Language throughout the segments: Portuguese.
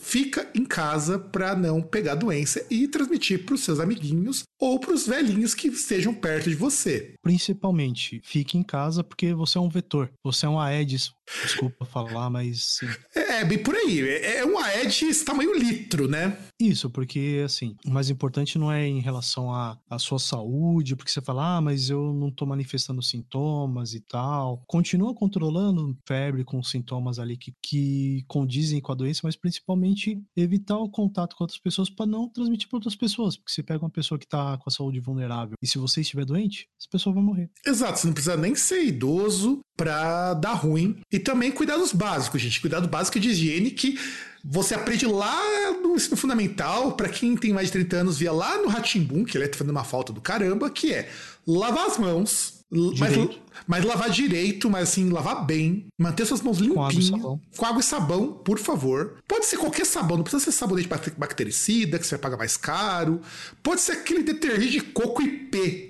fica em casa pra não pegar doença e transmitir pros seus amiguinhos ou pros velhinhos que estejam perto de você. Principalmente, fique em casa porque você é um vetor. Você é um Aedes. Desculpa falar, mas sim. É, bem por aí. É é um Aedes tamanho litro, né? Isso, porque assim, o mais importante não é em relação à, à sua saúde, porque você fala, ah, mas eu não tô manifestando sintomas e tal. Continua controlando febre com sintomas ali que, que condizem com a doença, mas principalmente evitar o contato com outras pessoas para não transmitir para outras pessoas. Porque se pega uma pessoa que tá com a saúde vulnerável e se você estiver doente, essa pessoa vai morrer. Exato, você não precisa nem ser idoso pra dar ruim. E também cuidados básicos, gente. Cuidado básico de higiene que você aprende lá no ensino fundamental, pra quem tem mais de 30 anos, via lá no Ratimbum, que ele tá fazendo uma falta do caramba, que é lavar as mãos, mas, mas lavar direito, mas assim, lavar bem, manter suas mãos limpinhas, sabão. com água e sabão, por favor. Pode ser qualquer sabão, não precisa ser sabonete bac- bactericida, que você vai pagar mais caro. Pode ser aquele detergente de coco IP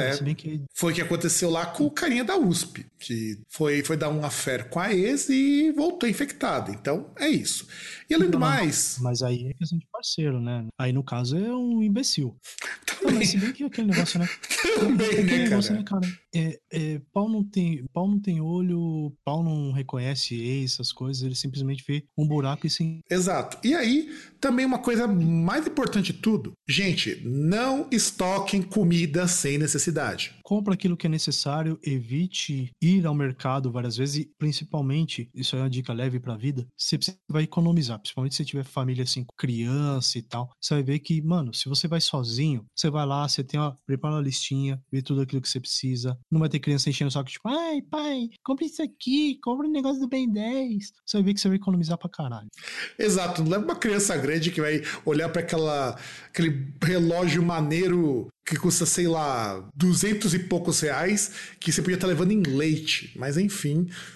Se bem que Foi o que aconteceu lá com o carinha da USP, que foi, foi dar um affair com a ex e voltou infectado. Então, é isso. E além do Não, não, mais, Mas aí é questão de parceiro, né? Aí no caso é um imbecil. Não, também, mas se bem que aquele negócio, né? também aquele né, negócio, né, cara? cara? É, é, pau, não tem, pau não tem olho, pau não reconhece ex, essas coisas, ele simplesmente vê um buraco e sim. Exato. E aí, também uma coisa mais importante de tudo, gente, não estoquem comida sem necessidade. Compra aquilo que é necessário, evite ir ao mercado várias vezes e, principalmente, isso é uma dica leve pra vida, você vai economizar, principalmente se tiver família assim, com criança e tal. Você vai ver que, mano, se você vai sozinho, você vai lá, você tem uma, prepara uma listinha, vê tudo aquilo que você precisa. Não vai ter criança enchendo o saco, tipo, ai, pai, compre isso aqui, compre o negócio do Ben 10. Você vai ver que você vai economizar pra caralho. Exato, não leva uma criança grande que vai olhar para aquela aquele relógio maneiro que custa, sei lá, duzentos e poucos reais, que você podia estar levando em leite. Mas enfim,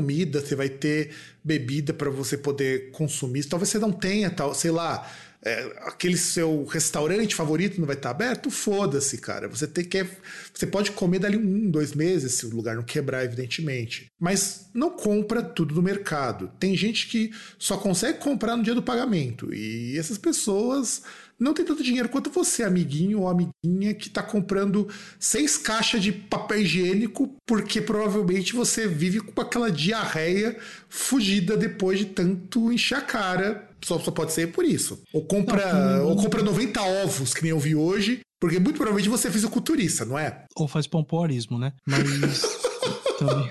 comida, você vai ter bebida para você poder consumir. Talvez você não tenha, tal, sei lá, é, aquele seu restaurante favorito não vai estar aberto, foda-se, cara. Você tem que. Você pode comer dali um, dois meses, se o lugar não quebrar, evidentemente. Mas não compra tudo no mercado. Tem gente que só consegue comprar no dia do pagamento. E essas pessoas não tem tanto dinheiro quanto você, amiguinho ou amiguinha, que tá comprando seis caixas de papel higiênico porque provavelmente você vive com aquela diarreia fugida depois de tanto encher a cara. Só, só pode ser por isso. Ou compra, não, ou compra 90 ovos, que nem eu vi hoje, porque muito provavelmente você é fisiculturista, não é? Ou faz pompoarismo, né? Mas também.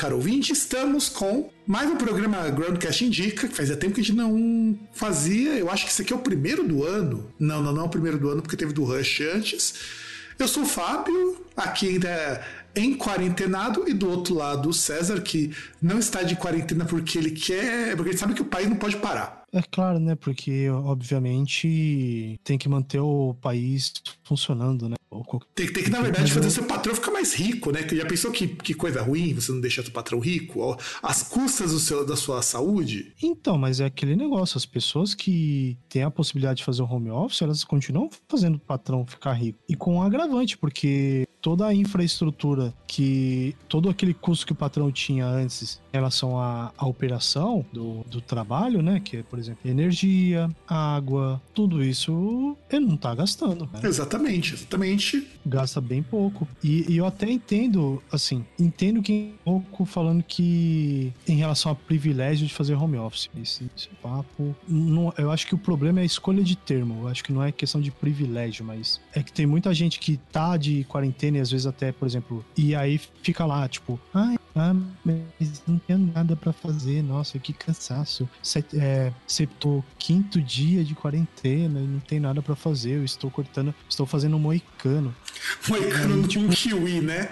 caro ouvinte, estamos com mais um programa Groundcast Indica, que fazia tempo que a gente não fazia. Eu acho que esse aqui é o primeiro do ano. Não, não, não é o primeiro do ano, porque teve do Rush antes. Eu sou o Fábio, aqui ainda em quarentenado, e do outro lado o César, que não está de quarentena porque ele quer. porque ele sabe que o país não pode parar. É claro, né? Porque, obviamente, tem que manter o país funcionando, né? Tem, tem que, na verdade, fazer seu patrão ficar mais rico, né? Já pensou que, que coisa ruim você não deixar seu patrão rico? Às custas do seu, da sua saúde? Então, mas é aquele negócio, as pessoas que têm a possibilidade de fazer o home office, elas continuam fazendo o patrão ficar rico. E com um agravante, porque toda a infraestrutura que. todo aquele custo que o patrão tinha antes em relação à, à operação do, do trabalho, né? Que é, por exemplo, energia, água, tudo isso ele não tá gastando. Né? Exatamente, exatamente. Gasta bem pouco. E, e, eu até entendo, assim, entendo que um pouco falando que em relação ao privilégio de fazer home office. Esse, esse papo. Não, eu acho que o problema é a escolha de termo. Eu acho que não é questão de privilégio, mas é que tem muita gente que tá de quarentena e às vezes até, por exemplo, e aí fica lá, tipo, ai, ah, mas não tenho nada para fazer, nossa, que cansaço. Set, é, quinto dia de quarentena e não tem nada para fazer, eu estou cortando, estou fazendo moicano. Moicano de um kiwi, né?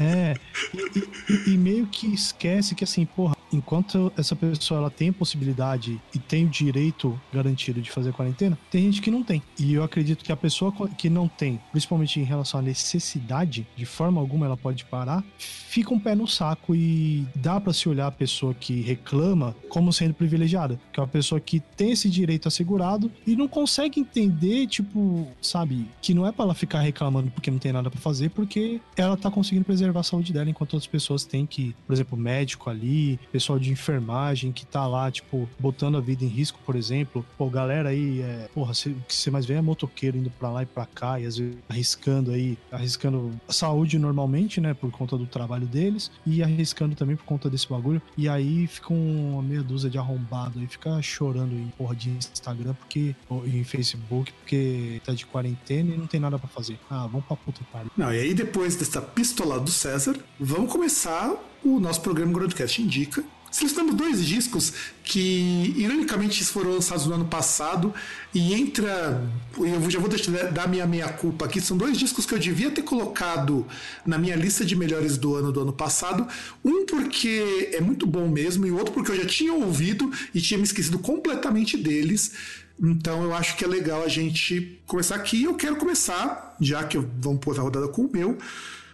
É, e, e, e, meio que esquece que assim, porra, enquanto essa pessoa ela tem a possibilidade e tem o direito garantido de fazer quarentena, tem gente que não tem. E eu acredito que a pessoa que não tem, principalmente em relação à necessidade, de forma alguma ela pode parar, fica um pé no saco e dá para se olhar a pessoa que reclama como sendo privilegiada, que é uma pessoa que tem esse direito assegurado e não consegue entender, tipo, sabe, que não é para ela ficar reclamando porque não tem nada para fazer, porque ela tá conseguindo preservar a saúde dela enquanto outras pessoas têm que, por exemplo, médico ali, pessoal de enfermagem que tá lá, tipo, botando a vida em risco, por exemplo. Pô, galera aí, é, porra, o que você mais vê é motoqueiro indo pra lá e pra cá e às vezes arriscando aí, arriscando a saúde normalmente, né, por conta do trabalho deles e arriscando também por conta desse bagulho. E aí fica uma meia dúzia de arrombado aí, fica chorando em porra de Instagram porque, ou em Facebook porque tá de quarentena e não tem nada para fazer. Ah, vamos pra puta pariu. Não, e aí depois dessa pistola do César, vamos começar o nosso programa Groundcast Indica. Selecionamos dois discos que, ironicamente, foram lançados no ano passado e entra. Eu já vou deixar, dar minha meia-culpa aqui. São dois discos que eu devia ter colocado na minha lista de melhores do ano do ano passado. Um porque é muito bom mesmo, e o outro porque eu já tinha ouvido e tinha me esquecido completamente deles. Então eu acho que é legal a gente começar aqui. Eu quero começar, já que vamos pôr a rodada com o meu,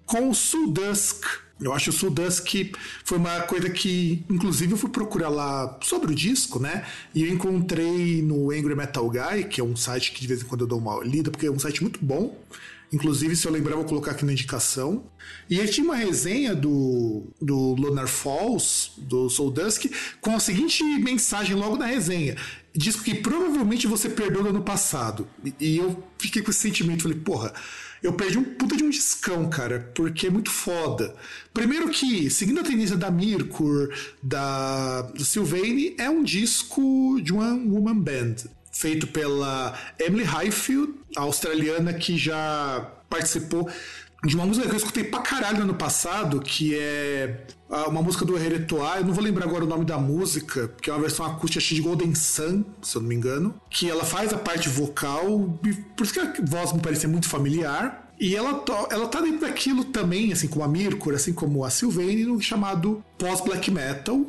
com o Soul Dusk eu acho o Sudusk foi uma coisa que, inclusive, eu fui procurar lá sobre o disco, né? E eu encontrei no Angry Metal Guy, que é um site que de vez em quando eu dou uma lida, porque é um site muito bom. Inclusive, se eu lembrar, vou colocar aqui na indicação. E aí tinha uma resenha do, do Lunar Falls, do Soul Dusk, com a seguinte mensagem logo na resenha. Disco que provavelmente você perdeu no ano passado. E, e eu fiquei com esse sentimento, falei, porra eu perdi um puta de um discão, cara, porque é muito foda. Primeiro que, seguindo a tendência da Mirkur, da Sylvain, é um disco de uma woman band, feito pela Emily Highfield, australiana que já participou de uma música que eu escutei pra caralho no ano passado, que é uma música do Heretoir, eu não vou lembrar agora o nome da música, que é uma versão acústica de Golden Sun, se eu não me engano, que ela faz a parte vocal, por isso que a voz me parecia muito familiar. E ela, ela tá dentro daquilo também, assim como a Mirkur, assim como a Sylvain, no chamado pós-black metal,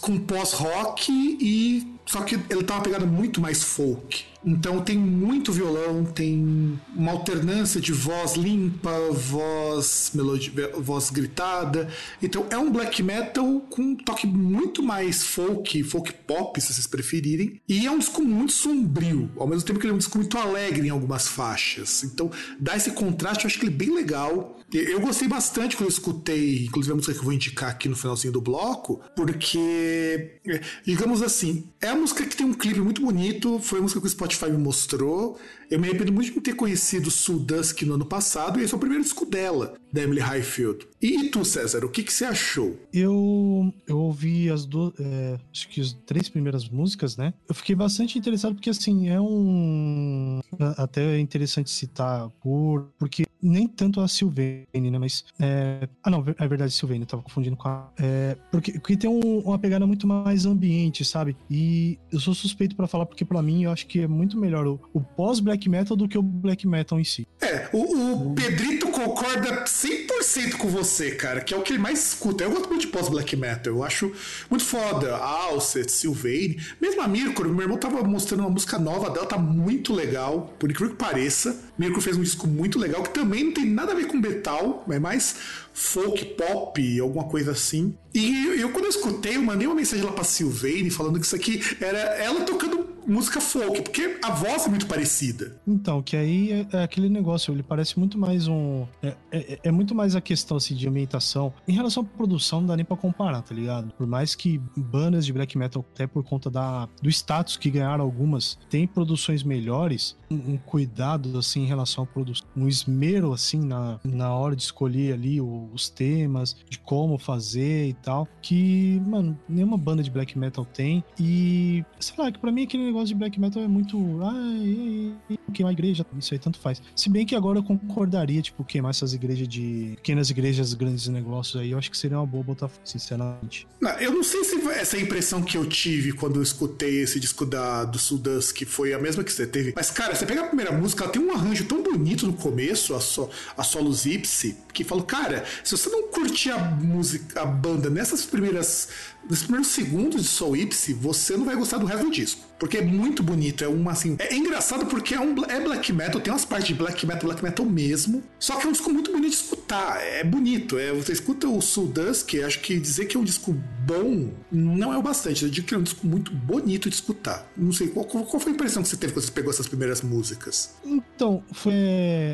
com pós-rock e. Só que ele tá uma pegada muito mais folk. Então tem muito violão, tem uma alternância de voz limpa, voz melodia, voz gritada. Então é um black metal com um toque muito mais folk, folk pop, se vocês preferirem. E é um disco muito sombrio, ao mesmo tempo que ele é um disco muito alegre em algumas faixas. Então dá esse contraste, eu acho que ele é bem legal. Eu gostei bastante quando eu escutei, inclusive a música que eu vou indicar aqui no finalzinho do bloco, porque, digamos assim, é a música que tem um clipe muito bonito, foi a música que o Spotify me mostrou. Eu me arrependo muito de ter conhecido Sue Dusk no ano passado, e esse é o primeiro disco dela, da Emily Highfield. E, tu, César, o que, que você achou? Eu, eu ouvi as duas, é, acho que as três primeiras músicas, né? Eu fiquei bastante interessado, porque assim, é um. Até é interessante citar, por, porque nem tanto a Sylvain, né? Mas. É... Ah, não, é verdade, Sylvain, eu tava confundindo com a. É... Porque, porque tem um, uma pegada muito mais ambiente, sabe? E eu sou suspeito para falar, porque para mim eu acho que é muito melhor o, o pós-black metal do que o black metal em si. É, o, o Pedrito concorda 100% com você, cara, que é o que ele mais escuta. Eu gosto muito de pós-black metal, eu acho muito foda. Alcet, Sylvain, mesmo a Mirko, meu irmão tava mostrando uma música nova dela, tá muito legal, por incrível que pareça. Mirko fez um disco muito legal que também não tem nada a ver com metal, é mais folk pop, alguma coisa assim. E eu, eu, quando eu escutei, eu mandei uma mensagem lá pra Sylvain falando que isso aqui era ela tocando música folk, porque a voz é muito parecida. Então, que aí é, é aquele negócio, ele parece muito mais um. É, é, é, muito mais a questão assim, de ambientação. Em relação à produção, não dá nem pra comparar, tá ligado? Por mais que bandas de black metal, até por conta da, do status que ganharam algumas, tem produções melhores, um, um cuidado assim em relação à produção, um esmero assim na, na hora de escolher ali o, os temas, de como fazer e tal, que, mano, nenhuma banda de black metal tem. E, sei lá, que pra mim aquele negócio de black metal é muito. Ai, queimar a igreja, isso aí tanto faz. Se bem que agora eu concordaria, tipo, queimar essas igrejas de. pequenas igrejas, grandes negócios aí, eu acho que seria uma boa botar, sinceramente. Não, eu não sei se essa impressão que eu tive quando eu escutei esse disco da, do Sudas, que foi a mesma que você teve. Mas, cara, você pega a primeira música, ela tem um arranjo tão bonito no começo, a, so, a solos ipsi, que falo, cara, se você não curtir a música, a banda nessas primeiras nos primeiros segundos de Soul Ipsy, você não vai gostar do resto do disco. Porque é muito bonito, é uma assim. É engraçado porque é, um, é black metal, tem umas partes de black metal, black metal mesmo. Só que é um disco muito bonito de escutar. É bonito. É, você escuta o Soul Dusk, acho que dizer que é um disco bom não é o bastante. Eu digo que é um disco muito bonito de escutar. Não sei, qual, qual foi a impressão que você teve quando você pegou essas primeiras músicas? Então, foi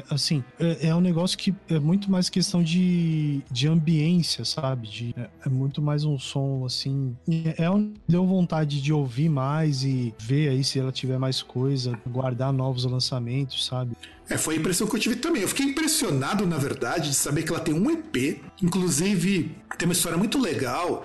assim, é, é um negócio que é muito mais questão de, de ambiência, sabe? De, é, é muito mais um som assim assim. É onde deu vontade de ouvir mais e ver aí se ela tiver mais coisa, guardar novos lançamentos, sabe? É, foi a impressão que eu tive também. Eu fiquei impressionado, na verdade, de saber que ela tem um EP. Inclusive, tem uma história muito legal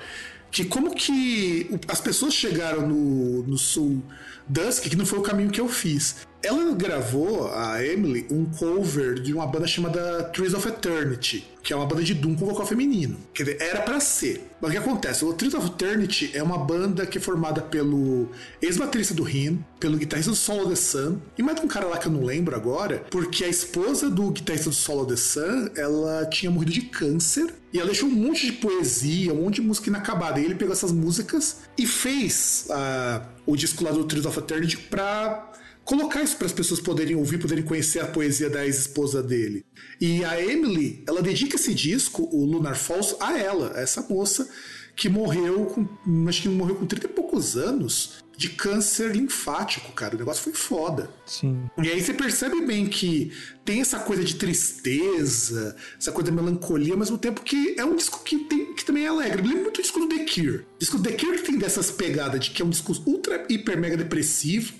que como que as pessoas chegaram no, no sul Dusk, que não foi o caminho que eu fiz. Ela gravou, a Emily, um cover de uma banda chamada Trees of Eternity, que é uma banda de Doom com vocal feminino. Quer dizer, era para ser. Mas o que acontece? O Trees of Eternity é uma banda que é formada pelo ex-baterista do Rim, pelo guitarrista do Solo The Sun, e mais um cara lá que eu não lembro agora, porque a esposa do guitarrista do Solo The Sun, ela tinha morrido de câncer, e ela deixou um monte de poesia, um monte de música inacabada. E ele pegou essas músicas e fez uh, o disco lá do Trees of Eternity pra colocar isso para as pessoas poderem ouvir, poderem conhecer a poesia da ex-esposa dele. E a Emily, ela dedica esse disco, o Lunar Falls, a ela, a essa moça que morreu com, acho que morreu com 30 e poucos anos de câncer linfático, cara. O negócio foi foda. Sim. E aí você percebe bem que tem essa coisa de tristeza, essa coisa de melancolia, ao mesmo tempo que é um disco que, tem, que também é alegre. Me lembra muito o disco do The Cure. O disco do The Cure que tem dessas pegadas de que é um disco ultra, hiper, mega depressivo,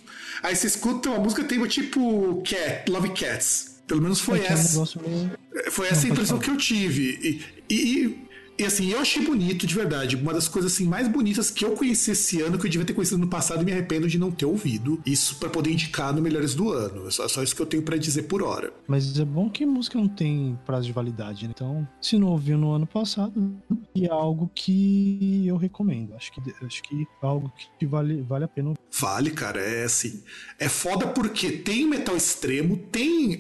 Aí você escuta uma música tem tipo Cat, Love Cats. Pelo menos foi é essa. Um foi essa a impressão que eu tive. E, e, e assim, eu achei bonito, de verdade. Uma das coisas assim mais bonitas que eu conheci esse ano, que eu devia ter conhecido no passado e me arrependo de não ter ouvido. Isso para poder indicar no Melhores do Ano. É só, só isso que eu tenho para dizer por hora. Mas é bom que música não tem prazo de validade, né? Então, se não ouviu no ano passado, é algo que eu recomendo. Acho que, acho que é algo que vale, vale a pena. Vale, cara. É assim. É foda porque tem metal extremo, tem.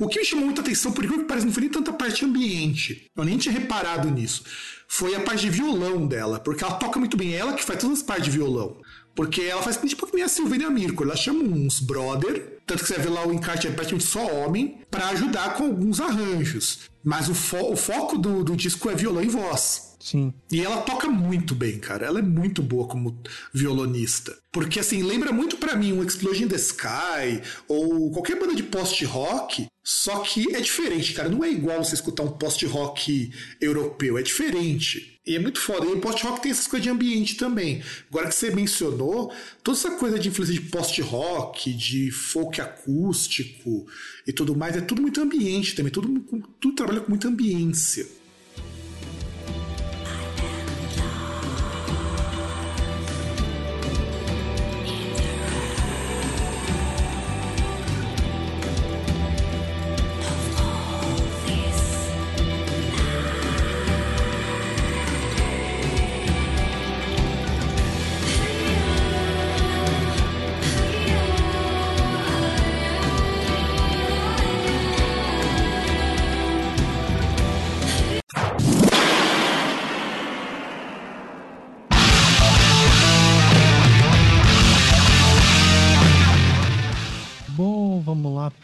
O que me chamou muita atenção, por que parece, não foi nem tanta parte ambiente. Eu nem tinha reparado nisso foi a parte de violão dela, porque ela toca muito bem. Ela que faz todas as partes de violão. Porque ela faz tipo que nem a Silvânia Mirko. Ela chama uns brother, tanto que você vai ver lá o encarte é praticamente só homem, para ajudar com alguns arranjos. Mas o, fo o foco do, do disco é violão e voz. Sim. E ela toca muito bem, cara. Ela é muito boa como violonista. Porque, assim, lembra muito para mim um Explosion in the Sky ou qualquer banda de post-rock. Só que é diferente, cara. Não é igual você escutar um post-rock europeu. É diferente. E é muito foda. E o post-rock tem essas coisas de ambiente também. Agora que você mencionou, toda essa coisa de influência de post-rock, de folk acústico e tudo mais, é tudo muito ambiente também. Tudo, tudo trabalha com muita ambiência.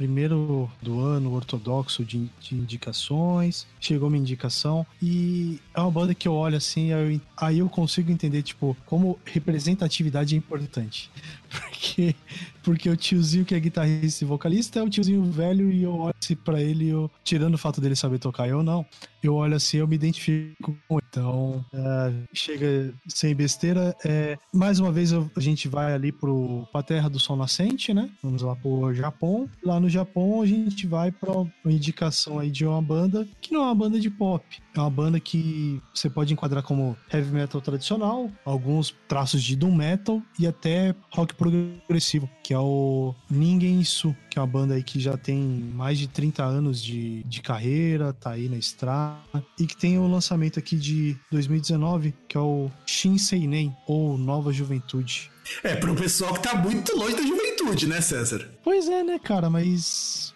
Primeiro do ano ortodoxo de, de, indicações. Chegou uma indicação e é uma banda que eu olho assim, eu, aí eu consigo entender, tipo, como representatividade é importante. Porque, porque o tiozinho que é guitarrista e vocalista é o tiozinho velho e eu olho assim pra ele, eu, tirando o fato dele saber tocar, eu não. Eu olho assim, eu me identifico com ele. Então, é, chega sem besteira. É, mais uma vez a gente vai ali pro, pra Terra do Sol Nascente, né? Vamos lá pro Japão. Lá no Japão a gente vai pra uma indicação aí de uma banda que não é uma banda de pop. É uma banda que você pode enquadrar como heavy metal tradicional, alguns traços de doom metal e até rock progressivo, que é o Ningen Su, que é uma banda aí que já tem mais de 30 anos de, de carreira, tá aí na estrada, e que tem o lançamento aqui de 2019, que é o Shinsei Nen, ou Nova Juventude. É, para um pessoal que tá muito longe da juventude, né, César? Pois é, né, cara, mas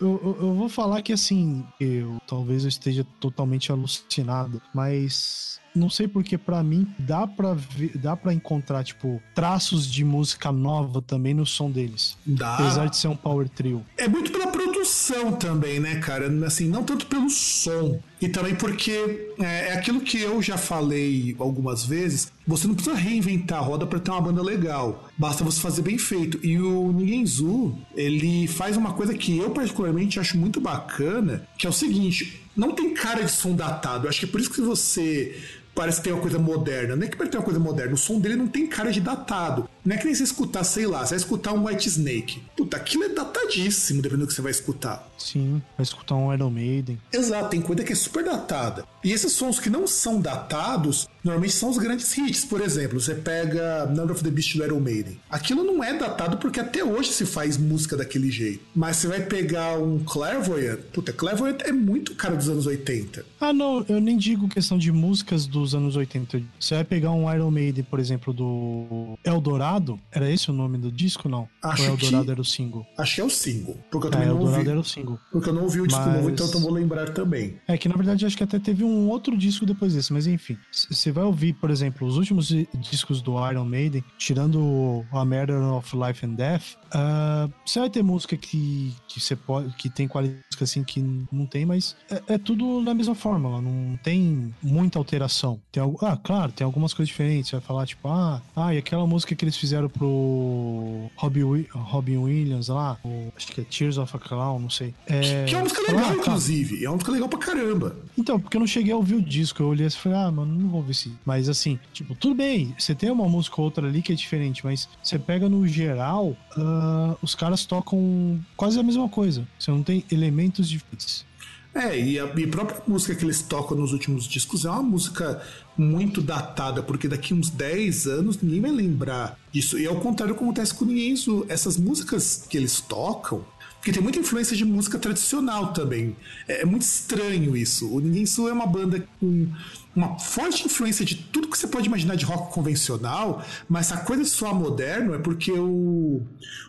eu, eu, eu vou falar que assim, eu talvez eu esteja totalmente alucinado, mas não sei porque para mim dá para dá para encontrar tipo traços de música nova também no som deles. Dá. Apesar de ser um power trio. É muito pela produção também, né, cara? Assim, não tanto pelo som. E também porque é, é aquilo que eu já falei algumas vezes. Você não precisa reinventar a roda para ter uma banda legal. Basta você fazer bem feito. E o Ninguém Zu, ele faz uma coisa que eu particularmente acho muito bacana, que é o seguinte: não tem cara de som datado. Eu acho que é por isso que você parece que tem uma coisa moderna. Não é que parece ter uma coisa moderna, o som dele não tem cara de datado. Não é que nem você escutar, sei lá, você vai escutar um White Snake. Puta, aquilo é datadíssimo, dependendo do que você vai escutar. Sim, vai escutar um Iron Maiden. Exato, tem coisa que é super datada. E esses sons que não são datados, normalmente são os grandes hits. Por exemplo, você pega Number of the Beast do Iron Maiden. Aquilo não é datado porque até hoje se faz música daquele jeito. Mas você vai pegar um Clairvoyant, puta, Clairvoyant é muito cara dos anos 80. Ah, não, eu nem digo questão de músicas dos anos 80. Você vai pegar um Iron Maiden, por exemplo, do Eldorado, era esse o nome do disco, não? Acho Ou Eldorado que... era o single? Acho que é o single. Porque eu É, também não Eldorado ouvi. era o single. Porque eu não ouvi o disco Mas- novo, então eu vou lembrar também. É que na verdade acho que até teve um outro disco depois desse, mas enfim. Você vai ouvir, por exemplo, os últimos di- discos do Iron Maiden, tirando A Matter of Life and Death, ah, você vai ter música que, que você pode. que tem qualidade assim que não tem, mas é, é tudo na mesma fórmula, não tem muita alteração. Tem ah, claro, tem algumas coisas diferentes. Você vai falar, tipo, ah, ah, e aquela música que eles fizeram pro Robbie, Wi- Robin Williams lá, o- acho que é Tears of a Clown, não sei. É, Que é uma música legal, ah, inclusive. É uma música legal pra caramba. Então, porque eu não cheguei a ouvir o disco, eu olhei assim e falei, ah, mano, não vou ver se. Mas assim, tipo, tudo bem, você tem uma música ou outra ali que é diferente, mas você pega no geral, ah, os caras tocam quase a mesma coisa. Você não tem elementos diferentes. É, e a, e própria música que eles tocam nos últimos discos é uma música muito datada, porque daqui uns 10 anos ninguém vai lembrar disso. E ao contrário como acontece com ninguém, isso, essas músicas que eles tocam, porque tem muita influência de música tradicional também. É, é muito estranho isso. O Sul é uma banda com uma forte influência de tudo que você pode imaginar de rock convencional, mas a coisa de soar moderno é porque o,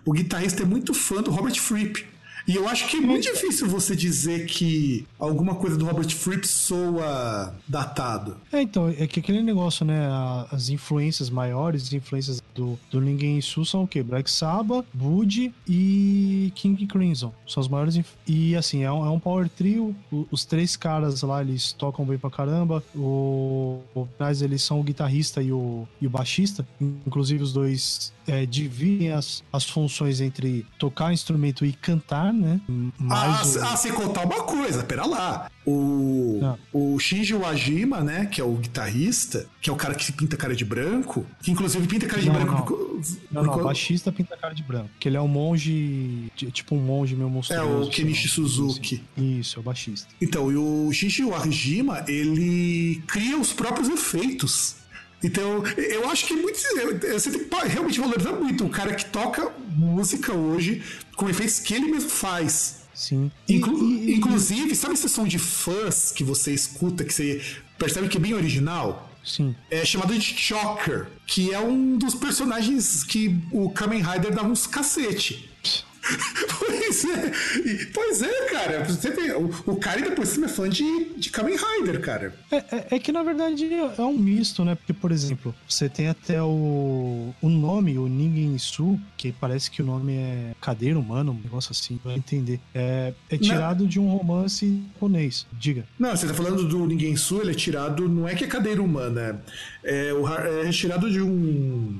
o guitarrista é muito fã do Robert Fripp. E eu acho que é muito difícil você dizer que alguma coisa do Robert Fripp soa datado. É, então, é que aquele negócio, né? As influências maiores, as influências do, do Ninguém Sul são o quê? Black Sabbath, Bud e King Crimson. São as maiores. inf- E assim, é um, é um power trio. O- os três caras lá, eles tocam bem pra caramba. O, o eles são o guitarrista e o, e o baixista. Inclusive, os dois é, dividem as, as funções entre tocar instrumento e cantar, né? Ah, Mas o- ah, sem contar uma coisa, pera lá. O, Ah. o Shinji Wajima, né, que é o guitarrista, que é o cara que pinta cara de branco, que inclusive pinta cara de Não, branco. não. por- Não, não, baixista pinta cara de branco. Que ele é um monge, ti- tipo um monge meio É monstruoso. o Kenichi sei lá, Suzuki. assim. Isso, é o baixista. Então, e o Shinji Wajima, ele cria os próprios efeitos. Então, eu acho que é muito. Você tem que realmente valorizar muito o cara que toca música hoje com efeitos que ele mesmo faz. Sim. Inclu- e- e- inclusive, sabe esse som de fãs que você escuta, que você percebe que é bem original? Sim. É chamado de Shocker, que é um dos personagens que o Kamen Rider dá uns cacete. pois é, pois é, cara. Você vê, o, o cara ainda por cima é fã de, de Kamen Rider, cara. É, é- é que na verdade é um misto, né? Porque, por exemplo, você tem até o, o nome, o Ningen Su, que parece que o nome é cadeira humana, um negócio assim, vai entender. É, é tirado de um romance japonês. Diga. Não, você tá falando do Ninguém Su, ele é tirado, não é que é cadeira humana, é, o é tirado de um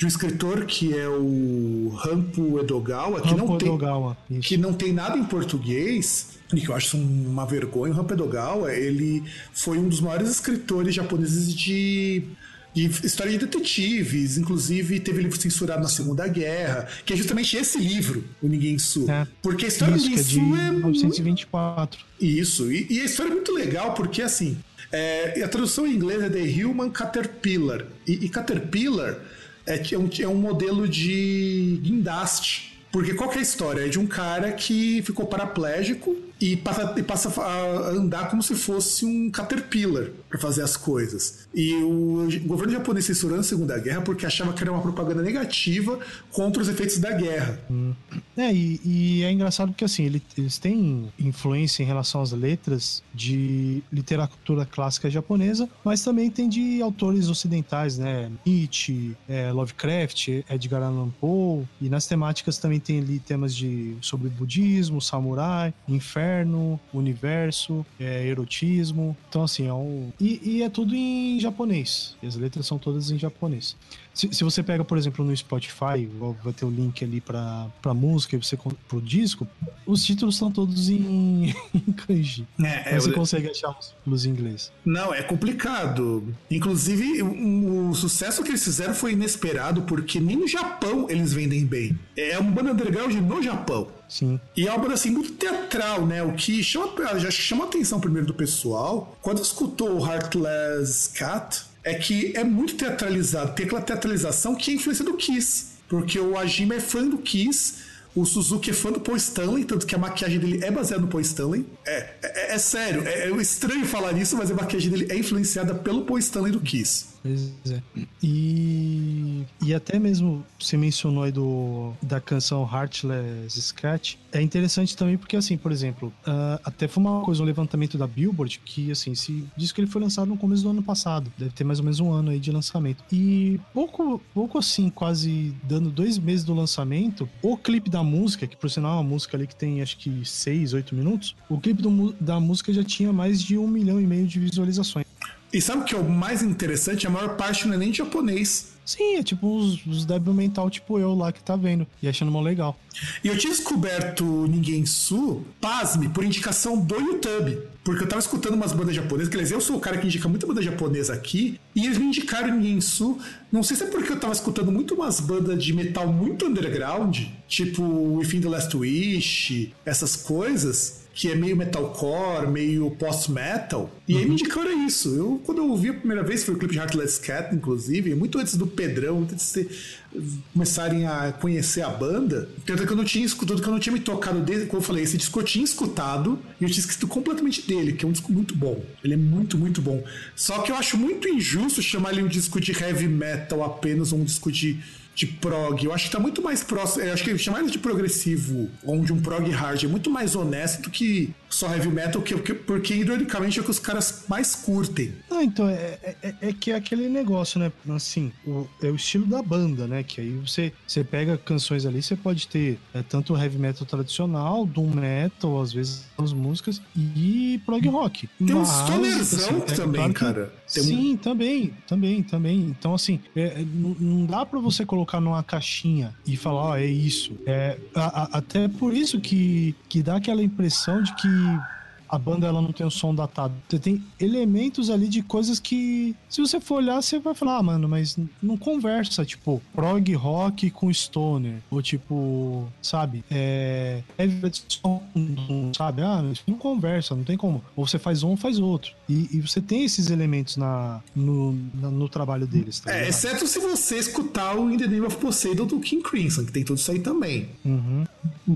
de um escritor que é o Rampo Edogawa, que não tem Edogawa, que não tem nada em português, e que eu acho uma vergonha, o Rampo Edogawa, ele foi um dos maiores escritores japoneses de história de detetives, inclusive teve livro censurado na Segunda Guerra, que é justamente esse livro, o Ninguém Su. É. Porque a história Isso, do Ninguém é de Su é muito 1924. isso, e, e a história é muito legal porque assim, é, a tradução em inglês é The Human Caterpillar. E, e Caterpillar é, um, é um modelo de guindaste. Porque qual é a história? É de um cara que ficou paraplégico e passa, e passa a andar como se fosse um caterpillar para fazer as coisas. E o governo japonês censurou a Segunda Guerra porque achava que era uma propaganda negativa contra os efeitos da guerra. Hum. É, e, e, é engraçado porque assim, eles têm influência em relação às letras de literatura clássica japonesa, mas também tem de autores ocidentais, né? Nietzsche, é, Lovecraft, Edgar Allan Poe, e nas temáticas também tem ali temas de sobre budismo, samurai, inferno, universo, é, erotismo. Então, assim, é um. E, e, é tudo em japonês. E as letras são todas em japonês. Se, se você pega, por exemplo, no Spotify, vai ter o link ali pra, pra música e você pro disco, os títulos são todos em, em kanji. É, é, você eu... consegue achar os títulos em inglês. Não, é complicado. Inclusive, o, o, sucesso que eles fizeram foi inesperado, porque nem no Japão eles vendem bem. É uma banda underground no Japão. Sim. E é uma banda assim muito teatral, né? O que chama, já chama a atenção primeiro do pessoal. Quando escutou o Heartless Cat, é que é muito teatralizado. Tem aquela teatralização que é influência do Kiss. Porque o Ajima é fã do Kiss, o Suzuki é fã do Paul Stanley, tanto que a maquiagem dele é baseada no Paul Stanley. É, é, é sério, é, é, estranho falar isso, mas a maquiagem dele é influenciada pelo Paul Stanley do Kiss. Pois é. E, e até mesmo você mencionou aí do, da canção Heartless Sketch. É interessante também porque, assim, por exemplo, uh, até foi uma coisa, um levantamento da Billboard que, assim, se diz que ele foi lançado no começo do ano passado. Deve ter mais ou menos um ano aí de lançamento. E pouco, pouco assim, quase dando dois meses do lançamento, o clipe da música, que por sinal é uma música ali que tem acho que seis, oito minutos, o clipe do, da música já tinha mais de um milhão e meio de visualizações. E sabe o que é o mais interessante? A maior parte não é nem japonês. Sim, é tipo os, os débil mental, tipo eu lá que tá vendo e achando mó legal. E eu tinha descoberto Ninguém Su, pasme, por indicação do YouTube. Porque eu tava escutando umas bandas japonesas, que aliás, eu sou o cara que indica muita banda japonesa aqui, e eles me indicaram Ninguém Su. Não sei se é porque eu tava escutando muito umas bandas de metal muito underground, tipo Within the Last Wish, essas coisas que é meio metalcore, meio post-metal. E uhum. aí me indicaram isso. Eu, quando eu ouvi a primeira vez, foi o clipe de Heartless Cat, inclusive, muito antes do Pedrão, antes de começarem a conhecer a banda. Tanto que eu não tinha escutado, que eu não tinha me tocado dele, como eu falei, esse disco eu tinha escutado e eu tinha esquecido completamente dele, que é um disco muito bom. Ele é muito, muito bom. Só que eu acho muito injusto chamar ele um disco de heavy metal apenas, ou um disco de de prog. Eu acho que tá muito mais próximo. Eu acho que chamar ele de progressivo, ou de um prog hard, é muito mais honesto do que só heavy metal, que, que, porque ironicamente é o que os caras mais curtem. Então, é, é, é, é que é aquele negócio, né? Assim, o, é o estilo da banda, né? Que aí você, você pega canções ali, você pode ter é, tanto heavy metal tradicional, doom metal, às vezes as músicas, e prog rock. Tem uns stonerzão assim, também, claro cara. sim, um... também, também, também. Então, assim, é, não, não dá para você colocar numa caixinha e falar, ó, oh, é isso. É, a, a, até por isso que, que dá aquela impressão de que he a banda ela não tem o som datado. Você tem elementos ali de coisas que, se você for olhar, você vai falar, ah, mano, mas não conversa, tipo, prog rock com stoner. Ou tipo, sabe? É. sabe? Ah, não conversa, não tem como. Ou você faz um ou faz outro. E, e você tem esses elementos na, no, na, no trabalho deles. Tá é, exceto se você escutar o In the Name of Poseidon do King Crimson, que tem tudo isso aí também. Uhum.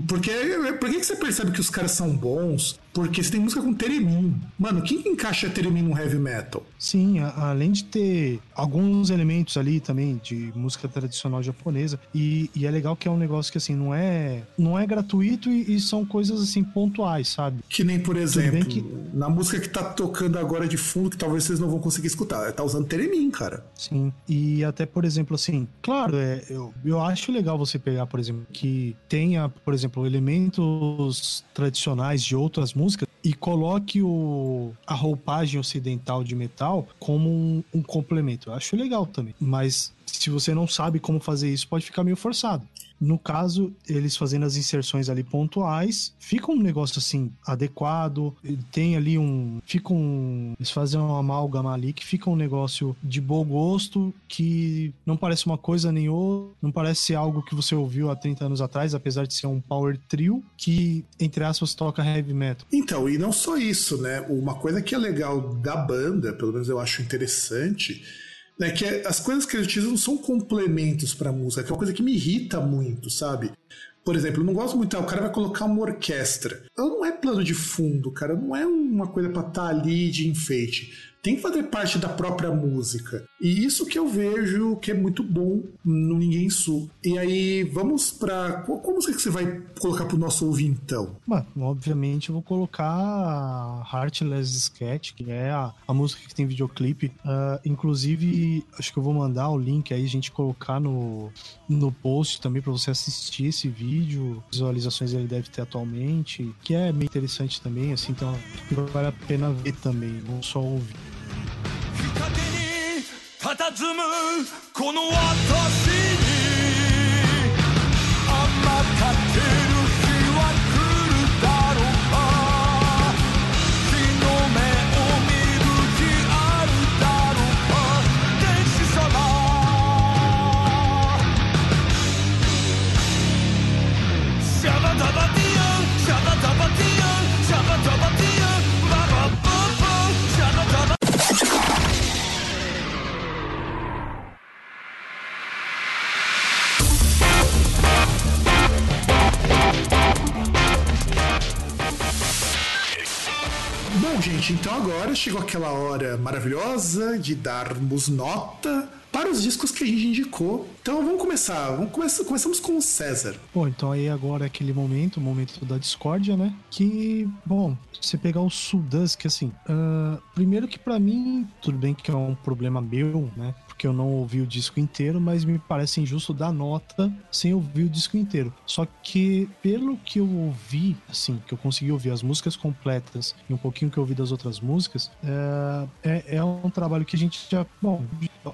Porque por que você percebe que os caras são bons? Porque você tem música com Teremin. Mano, quem que encaixa Teremin no heavy metal? Sim, a, além de ter alguns elementos ali também de música tradicional japonesa. E, e, é legal que é um negócio que, assim, não é, não é gratuito e, e são coisas, assim, pontuais, sabe? Que nem, por exemplo, que... na música que tá tocando agora de fundo, que talvez vocês não vão conseguir escutar. Tá usando Teremin, cara. Sim. E até, por exemplo, assim, claro, é, eu, eu acho legal você pegar, por exemplo, que tenha, por exemplo, elementos tradicionais de outras músicas música e coloque o, a roupagem ocidental de metal como um, um complemento. Eu acho legal também. Mas se você não sabe como fazer isso, pode ficar meio forçado. No caso, eles fazendo as inserções ali pontuais, fica um negócio assim adequado, tem ali um, fica um, eles fazem uma amálgama ali que fica um negócio de bom gosto, que não parece uma coisa nem não parece algo que você ouviu há 30 anos atrás, apesar de ser um power trio que entre aspas toca heavy metal. Então, e não só isso, né? Uma coisa que é legal da banda, pelo menos eu acho interessante, né, que é, as coisas que eles utilizam são complementos para música, que é uma coisa que me irrita muito, sabe? Por exemplo, eu não gosto muito, ah, o cara vai colocar uma orquestra. Ela não é plano de fundo, cara, não é uma coisa para estar tá ali de enfeite tem que fazer parte da própria música. E isso que eu vejo que é muito bom no Ninguém Sul. E aí, vamos para qual, música que você vai colocar pro nosso ouvintão? Bom, obviamente eu vou colocar Heartless Sketch, que é a, a música que tem videoclipe. Uh, inclusive, acho que eu vou mandar o link aí, a gente colocar no, no post também para você assistir esse vídeo. Visualizações ele deve ter atualmente, que é meio interessante também, assim, então vale a pena ver também, não só ouvir. この私 gente, então agora chegou aquela hora maravilhosa de darmos nota para os discos que a gente indicou. Então vamos começar. Vamos começar, começamos com o César. Bom, então aí agora é aquele momento, o momento da discórdia, né? Que, bom, você pegar o Sudas, que assim, uh, primeiro que para mim, tudo bem que é um problema meu, né? porque eu não ouvi o disco inteiro, mas me parece injusto dar nota sem ouvir o disco inteiro. Só que, pelo que eu ouvi, assim, que eu consegui ouvir as músicas completas e um pouquinho que eu ouvi das outras músicas, é, é, é um trabalho que a gente já. Bom,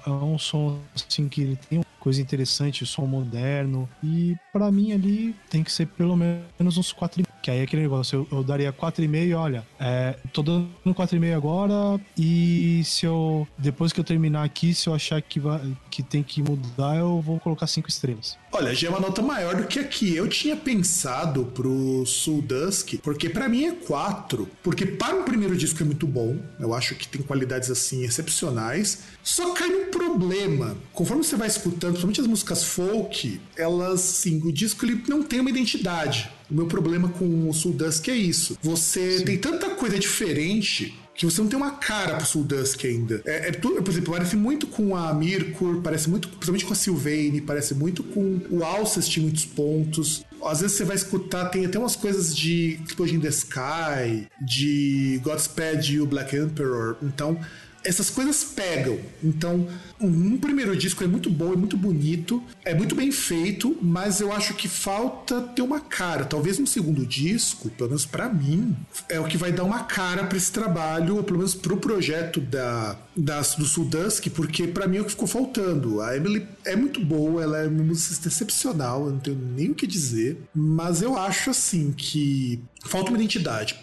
é um som assim que ele tem coisa interessante, som moderno. E para mim ali tem que ser pelo menos uns 4,5. Que aí é aquele negócio, eu, eu daria 4,5, olha, é, tô dando 4,5 agora. E se eu. Depois que eu terminar aqui, se eu achar que, vai, que tem que mudar, eu vou colocar 5 estrelas. Olha, já é uma nota maior do que aqui. Eu tinha pensado pro Soul Dusk, porque para mim é 4. Porque para o primeiro disco é muito bom. Eu acho que tem qualidades assim excepcionais. Só cai num problema. Conforme você vai escutando, principalmente as músicas folk, elas, sim, o disco ele não tem uma identidade. O meu problema com o Soul Dusk é isso. Você sim. tem tanta coisa diferente que você não tem uma cara pro Soul Dusk ainda. É, é, por exemplo, parece muito com a Mirkur, parece muito, principalmente com a Sylvain, parece muito com o Alcest em muitos pontos. Às vezes você vai escutar, tem até umas coisas de Explosion in the Sky, de Godspeed e o Black Emperor. Então, essas coisas pegam. Então, um primeiro disco é muito bom, é muito bonito, é muito bem feito, mas eu acho que falta ter uma cara. Talvez no segundo disco, pelo menos para mim, é o que vai dar uma cara para esse trabalho, ou pelo menos pro projeto da, da do Sudusk, porque para mim é o que ficou faltando. A Emily é muito boa, ela é uma música excepcional, eu não tenho nem o que dizer, mas eu acho assim que falta uma identidade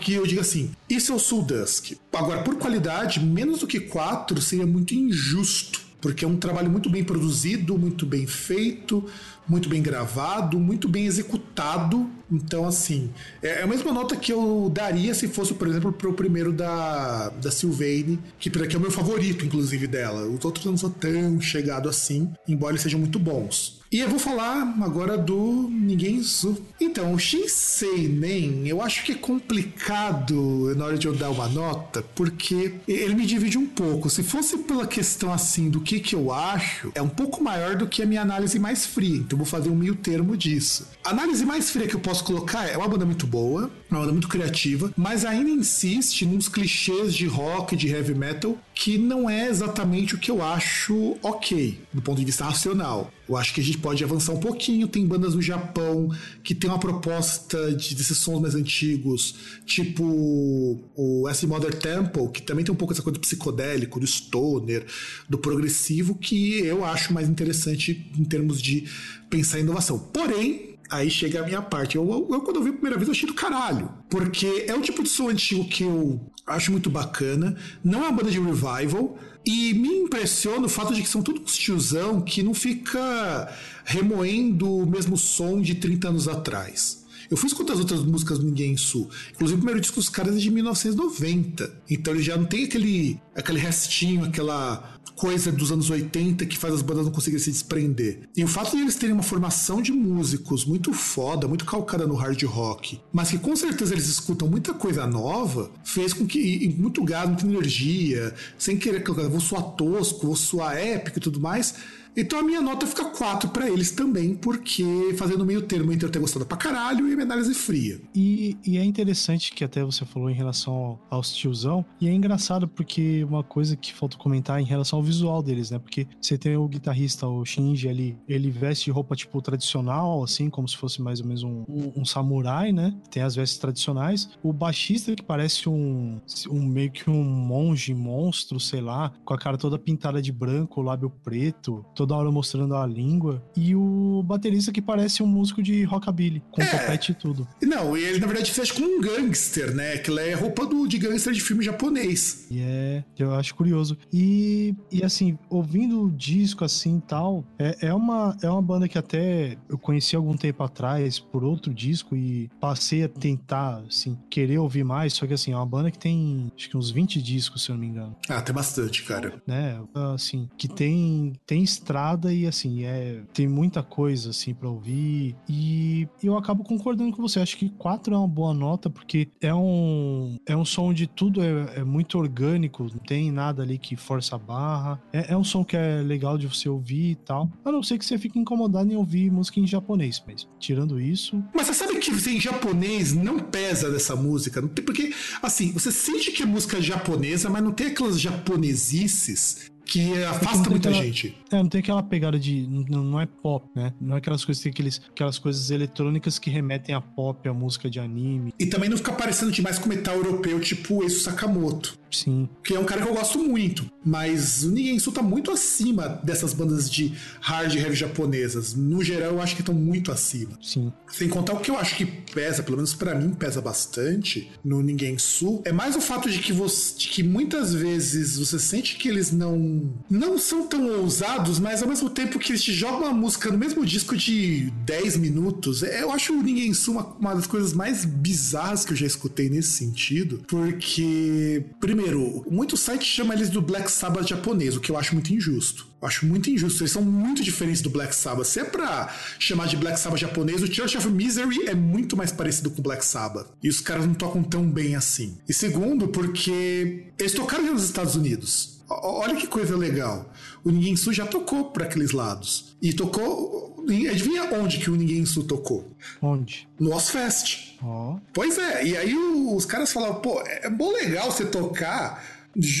que eu diga assim, isso é o Dusk. Agora, por qualidade, menos do que 4 seria muito injusto, porque é um trabalho muito bem produzido, muito bem feito, muito bem gravado, muito bem executado. Então, assim, é, é a mesma nota que eu daria se fosse, por exemplo, para o primeiro da, da Sylvain, que, que é o meu favorito, inclusive, dela. Os outros não são tão chegado assim, embora eles sejam muito bons. E eu vou falar agora do Ninguém Zu. Então, o Shinsei Nen, eu acho que é complicado na hora de eu dar uma nota, porque ele me divide um pouco. Se fosse pela questão assim do que, que eu acho, é um pouco maior do que a minha análise mais fria. Então, vou fazer um meio termo disso. A análise mais fria que eu posso colocar é uma banda muito boa, uma banda muito criativa, mas ainda insiste nos clichês de rock, de heavy metal, que não é exatamente o que eu acho ok, do ponto de vista racional. Eu acho que a gente pode avançar um pouquinho. Tem bandas no Japão que tem uma proposta de, desses sons mais antigos, tipo o S Mother Temple, que também tem um pouco essa coisa do psicodélico, do stoner, do progressivo, que eu acho mais interessante em termos de pensar em inovação. Porém, aí chega a minha parte. Eu, eu, quando eu vi a primeira vez, eu achei do caralho. Porque é o tipo de som antigo que eu acho muito bacana. Não é uma banda de revival. E me impressiona o fato de que são todos tiozão que não fica remoendo o mesmo som de 30 anos atrás. Eu fui escutar as outras músicas do Ninguém Sul. Inclusive, o primeiro disco dos caras é de 1990. Então ele já não tem aquele, aquele restinho, aquela coisa dos anos 80 que faz as bandas não conseguirem se desprender. E o fato de eles terem uma formação de músicos muito foda, muito calcada no hard rock, mas que com certeza eles escutam muita coisa nova, fez com que, muito gado, muita energia, sem querer que vou soar tosco, vou soar épico e tudo mais, então a minha nota fica 4 para eles também, porque fazendo meio termo entre eu ter gostado pra caralho e a minha análise fria. E, e, é interessante que até você falou em relação aos tiozão, e é engraçado porque uma coisa que falta comentar em relação ao visual deles, né? Porque você tem o guitarrista, o Shinji ali, ele veste roupa tipo tradicional, assim, como se fosse mais ou menos um, um, samurai, né? Tem as vestes tradicionais. O baixista que parece um, um meio que um monge monstro, sei lá, com a cara toda pintada de branco, lábio preto, toda hora mostrando a língua. E o baterista que parece um músico de rockabilly, com é. topete e tudo. Não, e ele na verdade fez como um gangster, né? Aquilo é roupa do, de gangster de filme japonês. E é, eu acho curioso. E, e assim, ouvindo o disco assim tal, é, é, uma, é uma banda que até eu conheci algum tempo atrás por outro disco e passei a tentar, assim, querer ouvir mais. Só que assim, é uma banda que tem acho que uns 20 discos, se eu não me engano. Ah, tem bastante, cara. Né? Assim, que tem, tem estrada e assim, é, tem muita coisa assim para ouvir e eu acabo concordando com você. Acho que 4 é uma boa nota porque é um é um som de tudo é, é muito orgânico, não tem nada ali que força a barra. É, é, um som que é legal de você ouvir e tal. A não ser que você fique incomodado em ouvir música em japonês, mas tirando isso. Mas você sabe que em japonês não pesa dessa música, porque assim, você sente que é música japonesa, mas não tem aquelas japonesices que afasta muita aquela, gente. É, não tem aquela pegada de. Não, não, é pop, né? Não é aquelas coisas tem aqueles, aquelas coisas eletrônicas que remetem a pop, a música de anime. E também não fica parecendo demais com metal europeu, tipo esse Sakamoto. Sim. Que é um cara que eu gosto muito. Mas o Nigensu tá muito acima dessas bandas de hard heavy japonesas. No geral, eu acho que estão muito acima. Sim. Sem contar o que eu acho que pesa, pelo menos para mim pesa bastante no Nigensu, é mais o fato de que, você, de que muitas vezes você sente que eles não não são tão ousados, mas ao mesmo tempo que eles te jogam uma música no mesmo disco de 10 minutos, é, eu acho o Ninguém Suma uma das coisas mais bizarras que eu já escutei nesse sentido, porque, primeiro, muito site chama eles do Black Sabbath japonês, o que eu acho muito injusto. Eu acho muito injusto, eles são muito diferentes do Black Sabbath. Se é pra chamar de Black Sabbath japonês, o Church of Misery é muito mais parecido com o Black Sabbath. E os caras não tocam tão bem assim. E segundo, porque eles tocaram nos Estados Unidos. Olha que coisa legal. O Ninguém Su já tocou para aqueles lados. E tocou. Adivinha onde que o Ninguém Su tocou? Onde? No Ozfest. Oh. Pois é, e aí os caras falavam, pô, é bom legal você tocar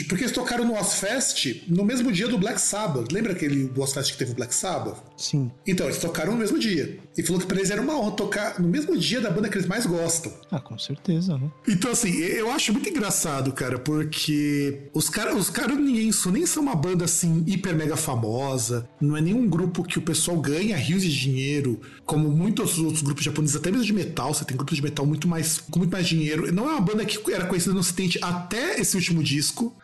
porque eles tocaram no Ozfest no mesmo dia do Black Sabbath. Lembra aquele Ozfest que teve o Black Sabbath? Sim. Então, eles tocaram no mesmo dia. E falou que pra eles era uma honra tocar no mesmo dia da banda que eles mais gostam. Ah, com certeza, né? Então, assim, eu acho muito engraçado, cara, porque os caras os cara Isso nem são uma banda assim hiper mega famosa. Não é nenhum grupo que o pessoal ganha rios de dinheiro, como muitos outros grupos japoneses, até mesmo de metal. Você tem grupos de metal muito mais, com muito mais dinheiro. Não é uma banda que era conhecida no Ocidente até esse último disco.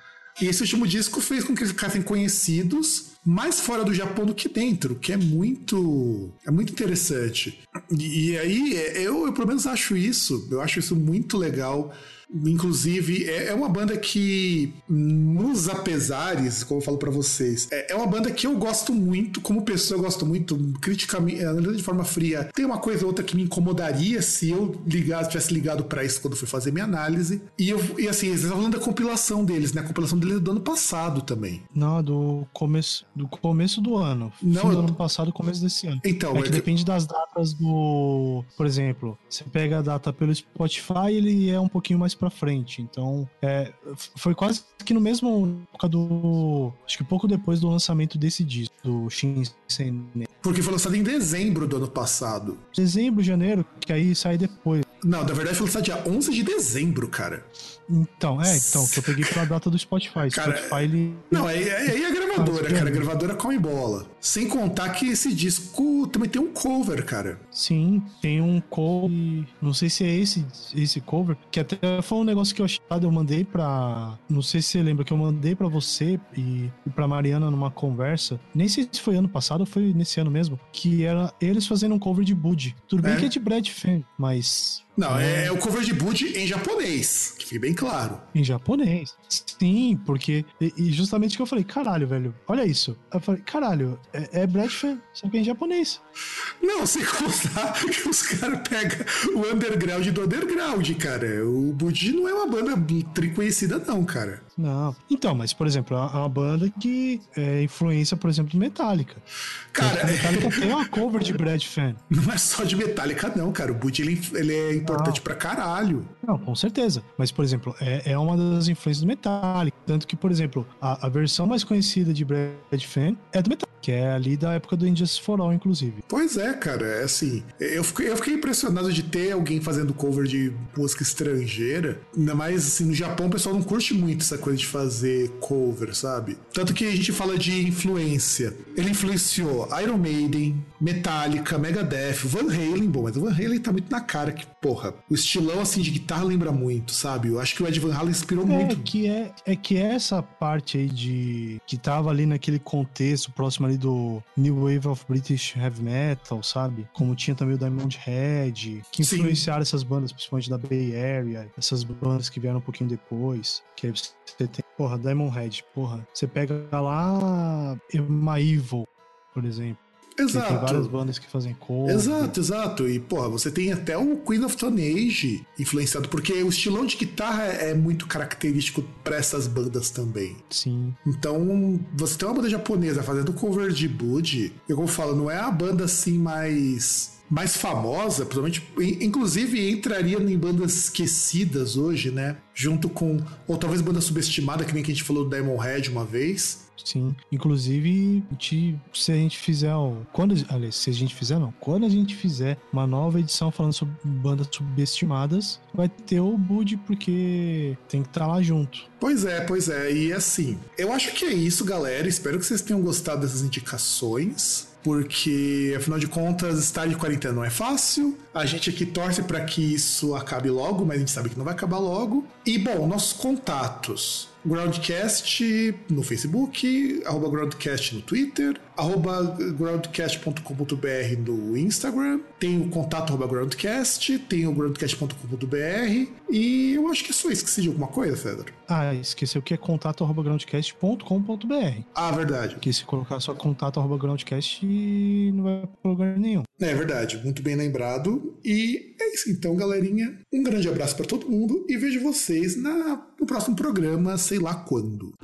E esse último disco fez com que eles ficassem conhecidos mais fora do Japão do que dentro, que é muito é muito interessante. E, e aí eu, eu pelo menos acho isso, eu acho isso muito legal Inclusive, é, é uma banda que, nos apesares, como eu falo para vocês, é, é, uma banda que eu gosto muito, como pessoa eu gosto muito, criticamente, analisando de forma fria. Tem uma coisa ou outra que me incomodaria se eu ligasse, tivesse ligado para isso quando fui fazer minha análise. E, eu, e assim, eles estão falando da compilação deles, né? A compilação deles é do ano passado também. Não, do começo do, começo do ano. Não, do eu... ano passado, começo desse ano. Então, é, é que, que depende das datas do. Por exemplo, você pega a data pelo Spotify, ele é um pouquinho mais para frente. Então, é, foi quase que no mesmo época do. Acho que pouco depois do lançamento desse disco, do Shinsen. Porque foi lançado em dezembro do ano passado. Dezembro, janeiro, que aí sai depois. Não, na verdade foi lançado dia 11 de dezembro, cara. Então, é, então, que eu peguei pela data do Spotify. Cara, Spotify, ele. Não, aí é, é, a gravadora, cara. A gravadora come bola. Sem contar que esse disco também tem um cover, cara. Sim, tem um cover. Não sei se é esse, esse cover, que até foi um negócio que eu achei. Eu mandei pra. Não sei se você lembra, que eu mandei pra você e, e pra Mariana numa conversa. Nem sei se foi ano passado ou foi nesse ano mesmo. Que era eles fazendo um cover de Bud. Tudo bem é? que é de Brad Fan, mas não, é, é o cover de Bud em japonês. Que fique bem claro. Em japonês. Sim, porque. E, e justamente que eu falei, caralho, velho, olha isso. Eu falei, caralho, é, é Brad Fan, só que é em japonês. Não, sem contar que os caras pegam o underground do underground, cara. O Budi não é uma banda triconhecida, não, cara. Não. Então, mas, por exemplo, é uma banda que é influência, por exemplo, do Metallica. Cara, Metallica tem uma cover de Brad Fan. Não é só de Metallica, não, cara. O Budi ele, ele é importante ah. pra caralho. Não, com certeza. Mas, por exemplo, é, é uma das influências do Metallica. Tanto que, por exemplo, a, a versão mais conhecida de Brad Fan é do Metallica, que é ali da época do Injustice for All, inclusive. Pois é, cara. É assim. Eu fiquei, eu fiquei impressionado de ter alguém fazendo cover de música estrangeira. Ainda mais, assim, no Japão o pessoal não curte muito essa coisa de fazer cover, sabe? Tanto que a gente fala de influência. Ele influenciou Iron Maiden, Metallica, Megadeth, Van Halen. Bom, mas o Van Halen tá muito na cara que, porra, o estilão assim de guitarra lembra muito, sabe? Eu acho que o Ed Van Halen inspirou é muito. Que é, é que essa parte aí de. que tava ali naquele contexto próximo ali do New Wave of British Heavy Metal, sabe? Como tinha também o Diamond Head, que influenciaram Sim. essas bandas, principalmente da Bay Area, essas bandas que vieram um pouquinho depois. Que aí você tem, porra, Diamond Head, porra. Você pega lá Emma Evil, por exemplo. Exato. Tem várias bandas que fazem cover. Exato, exato. E, porra, você tem até o Queen of Stone Age influenciado, porque o estilão de guitarra é muito característico para essas bandas também. Sim. Então, você tem uma banda japonesa fazendo cover de Bud, eu como falo, não é a banda assim mais mais famosa, principalmente, inclusive entraria em bandas esquecidas hoje, né? Junto com, ou talvez banda subestimada, que nem que a gente falou do Diamond Head uma vez. Sim, inclusive, se a gente fizer, quando, aliás, se a gente fizer não, quando a gente fizer uma nova edição falando sobre bandas subestimadas, vai ter o Bud porque tem que estar tá lá junto. Pois é, pois é, e assim, eu acho que é isso, galera. Espero que vocês tenham gostado dessas indicações porque afinal de contas, estar de quarentena não é fácil. A gente aqui torce para que isso acabe logo, mas a gente sabe que não vai acabar logo. E bom, nossos contatos. Groundcast no Facebook, arroba Groundcast no Twitter, arroba groundcast.com.br no Instagram, tem o contato arroba Groundcast, tem o groundcast.com.br e eu acho que é só isso. Esqueci de alguma coisa, Cedro? Ah, esqueceu que é contato arroba groundcast.com.br. Ah, verdade. Que se colocar só contato arroba groundcast não vai para lugar nenhum. É verdade, muito bem lembrado. E é isso então, galerinha. Um grande abraço para todo mundo e vejo vocês na, no próximo programa, sei lá quando.